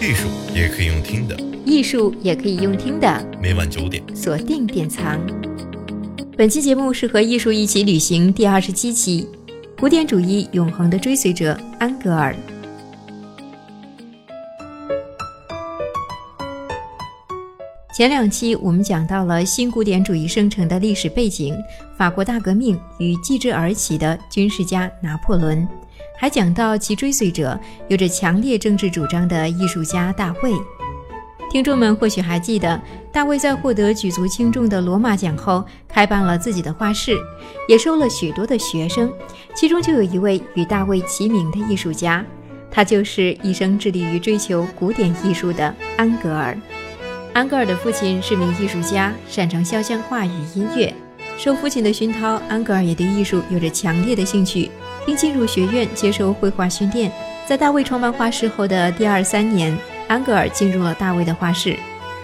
艺术也可以用听的，艺术也可以用听的。每晚九点，锁定典藏。本期节目是和艺术一起旅行第二十七期，古典主义永恒的追随者安格尔。前两期我们讲到了新古典主义生成的历史背景，法国大革命与继之而起的军事家拿破仑。还讲到其追随者有着强烈政治主张的艺术家大卫。听众们或许还记得，大卫在获得举足轻重的罗马奖后，开办了自己的画室，也收了许多的学生，其中就有一位与大卫齐名的艺术家，他就是一生致力于追求古典艺术的安格尔。安格尔的父亲是名艺术家，擅长肖像画与音乐。受父亲的熏陶，安格尔也对艺术有着强烈的兴趣。并进入学院接受绘画训练。在大卫创办画室后的第二三年，安格尔进入了大卫的画室。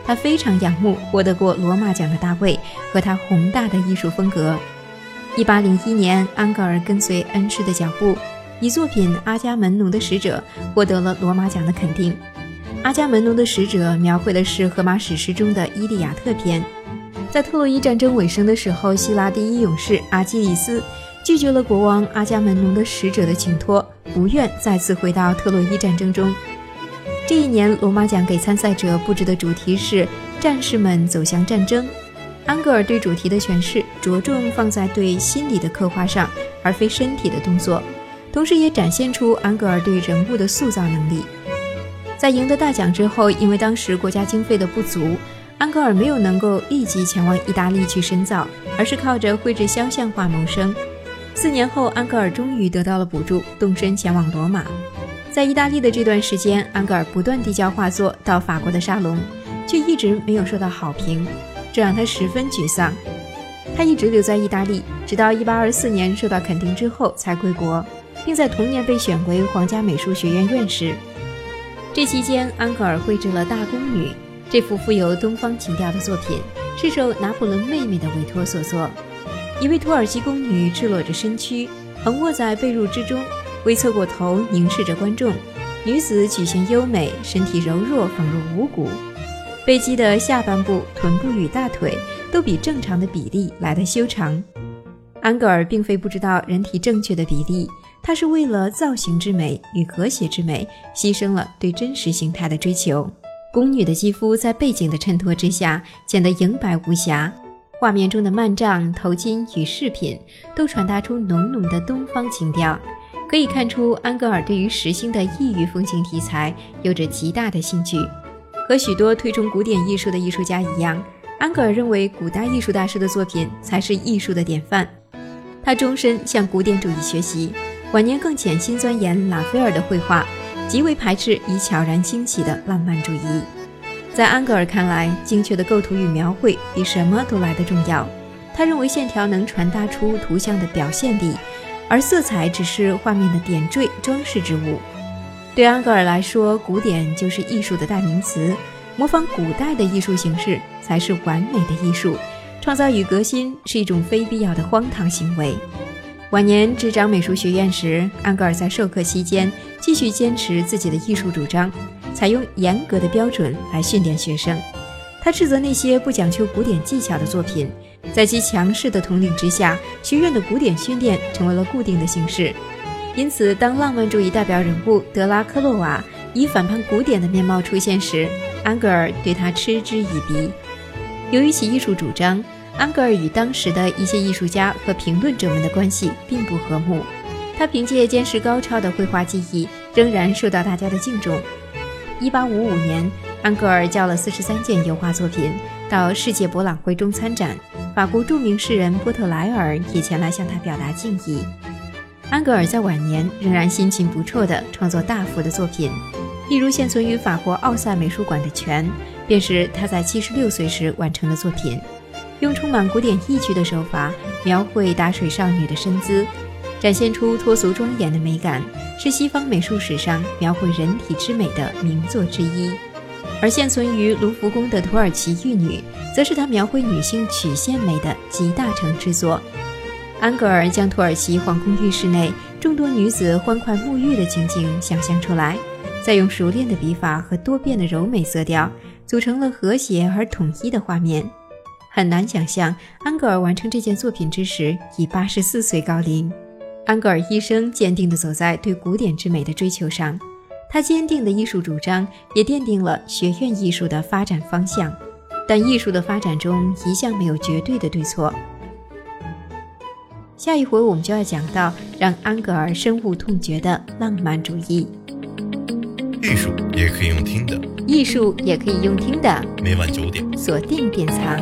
他非常仰慕获得过罗马奖的大卫和他宏大的艺术风格。一八零一年，安格尔跟随恩师的脚步，以作品《阿伽门农的使者》获得了罗马奖的肯定。《阿伽门农的使者》描绘的是荷马史诗中的《伊利亚特》篇。在特洛伊战争尾声的时候，希腊第一勇士阿基里斯。拒绝了国王阿伽门农的使者的请托，不愿再次回到特洛伊战争中。这一年，罗马奖给参赛者布置的主题是“战士们走向战争”。安格尔对主题的诠释着重放在对心理的刻画上，而非身体的动作，同时也展现出安格尔对人物的塑造能力。在赢得大奖之后，因为当时国家经费的不足，安格尔没有能够立即前往意大利去深造，而是靠着绘制肖像画谋生。四年后，安格尔终于得到了补助，动身前往罗马。在意大利的这段时间，安格尔不断递交画作到法国的沙龙，却一直没有受到好评，这让他十分沮丧。他一直留在意大利，直到1824年受到肯定之后才归国，并在同年被选为皇家美术学院院士。这期间，安格尔绘制了《大宫女》这幅富有东方情调的作品，是受拿破仑妹妹的委托所作。一位土耳其宫女赤裸着身躯，横卧在被褥之中，微侧过头凝视着观众。女子曲线优美，身体柔弱，仿若无骨。背肌的下半部、臀部与大腿都比正常的比例来得修长。安格尔并非不知道人体正确的比例，他是为了造型之美与和谐之美，牺牲了对真实形态的追求。宫女的肌肤在背景的衬托之下，显得莹白无瑕。画面中的幔帐、头巾与饰品都传达出浓浓的东方情调，可以看出安格尔对于时兴的异域风情题材有着极大的兴趣。和许多推崇古典艺术的艺术家一样，安格尔认为古代艺术大师的作品才是艺术的典范。他终身向古典主义学习，晚年更潜心钻研拉斐尔的绘画，极为排斥已悄然兴起的浪漫主义。在安格尔看来，精确的构图与描绘比什么都来得重要。他认为线条能传达出图像的表现力，而色彩只是画面的点缀、装饰之物。对安格尔来说，古典就是艺术的代名词，模仿古代的艺术形式才是完美的艺术。创造与革新是一种非必要的荒唐行为。晚年执掌美术学院时，安格尔在授课期间继续坚持自己的艺术主张。采用严格的标准来训练学生，他斥责那些不讲究古典技巧的作品。在其强势的统领之下，学院的古典训练成为了固定的形式。因此，当浪漫主义代表人物德拉克洛瓦以反叛古典的面貌出现时，安格尔对他嗤之以鼻。由于其艺术主张，安格尔与当时的一些艺术家和评论者们的关系并不和睦。他凭借坚实高超的绘画技艺，仍然受到大家的敬重。一八五五年，安格尔交了四十三件油画作品到世界博览会中参展。法国著名诗人波特莱尔也前来向他表达敬意。安格尔在晚年仍然心情不辍地创作大幅的作品，例如现存于法国奥赛美术馆的《泉》，便是他在七十六岁时完成的作品。用充满古典意趣的手法描绘打水少女的身姿。展现出脱俗庄严的美感，是西方美术史上描绘人体之美的名作之一。而现存于卢浮宫的土耳其玉女，则是他描绘女性曲线美的集大成之作。安格尔将土耳其皇宫浴室内众多女子欢快沐浴的情景想象出来，再用熟练的笔法和多变的柔美色调，组成了和谐而统一的画面。很难想象，安格尔完成这件作品之时已八十四岁高龄。安格尔一生坚定地走在对古典之美的追求上，他坚定的艺术主张也奠定了学院艺术的发展方向。但艺术的发展中一向没有绝对的对错。下一回我们就要讲到让安格尔深恶痛绝的浪漫主义。艺术也可以用听的，艺术也可以用听的。每晚九点，锁定典藏。